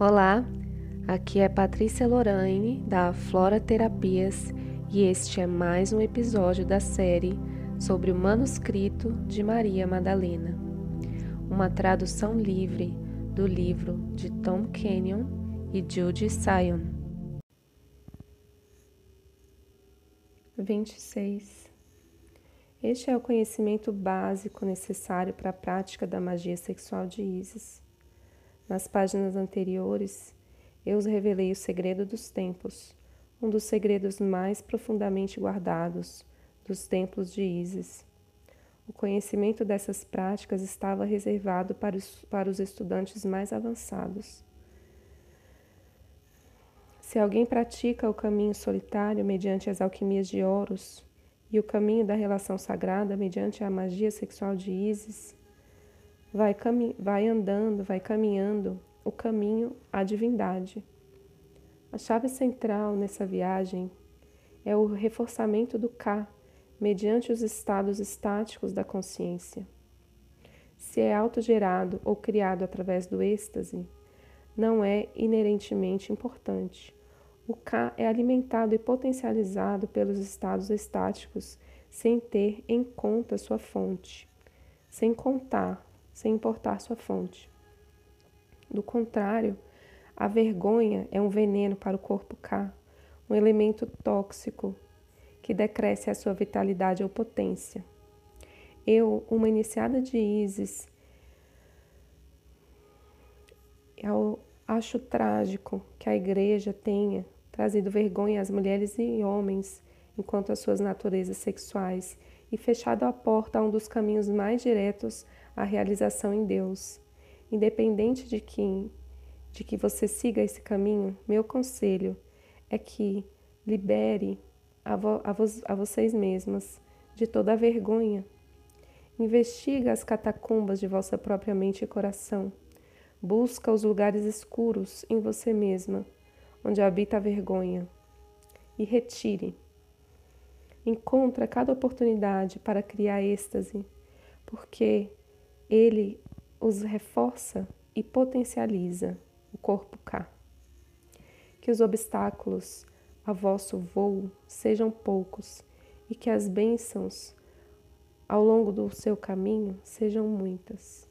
Olá, aqui é Patrícia Lorraine da Flora Terapias e este é mais um episódio da série sobre o manuscrito de Maria Madalena, uma tradução livre do livro de Tom Kenyon e Judy Sion. 26. Este é o conhecimento básico necessário para a prática da magia sexual de Isis. Nas páginas anteriores, eu os revelei o segredo dos tempos, um dos segredos mais profundamente guardados dos templos de Ísis. O conhecimento dessas práticas estava reservado para os, para os estudantes mais avançados. Se alguém pratica o caminho solitário mediante as alquimias de Horus e o caminho da relação sagrada mediante a magia sexual de Ísis, vai, vai andando, vai caminhando o caminho à divindade. A chave central nessa viagem é o reforçamento do K mediante os estados estáticos da consciência. Se é autogerado ou criado através do êxtase, não é inerentemente importante. O K é alimentado e potencializado pelos estados estáticos sem ter em conta sua fonte, sem contar sem importar sua fonte. Do contrário, a vergonha é um veneno para o corpo K, um elemento tóxico que decresce a sua vitalidade ou potência. Eu, uma iniciada de ISIS, eu acho trágico que a igreja tenha trazido vergonha às mulheres e homens enquanto às suas naturezas sexuais e fechado a porta a um dos caminhos mais diretos à realização em Deus. Independente de que, de que você siga esse caminho, meu conselho é que libere a, vo, a, vo, a vocês mesmas de toda a vergonha. Investiga as catacumbas de vossa própria mente e coração. Busca os lugares escuros em você mesma, onde habita a vergonha, e retire encontra cada oportunidade para criar êxtase, porque ele os reforça e potencializa o corpo K. Que os obstáculos a vosso voo sejam poucos e que as bênçãos ao longo do seu caminho sejam muitas.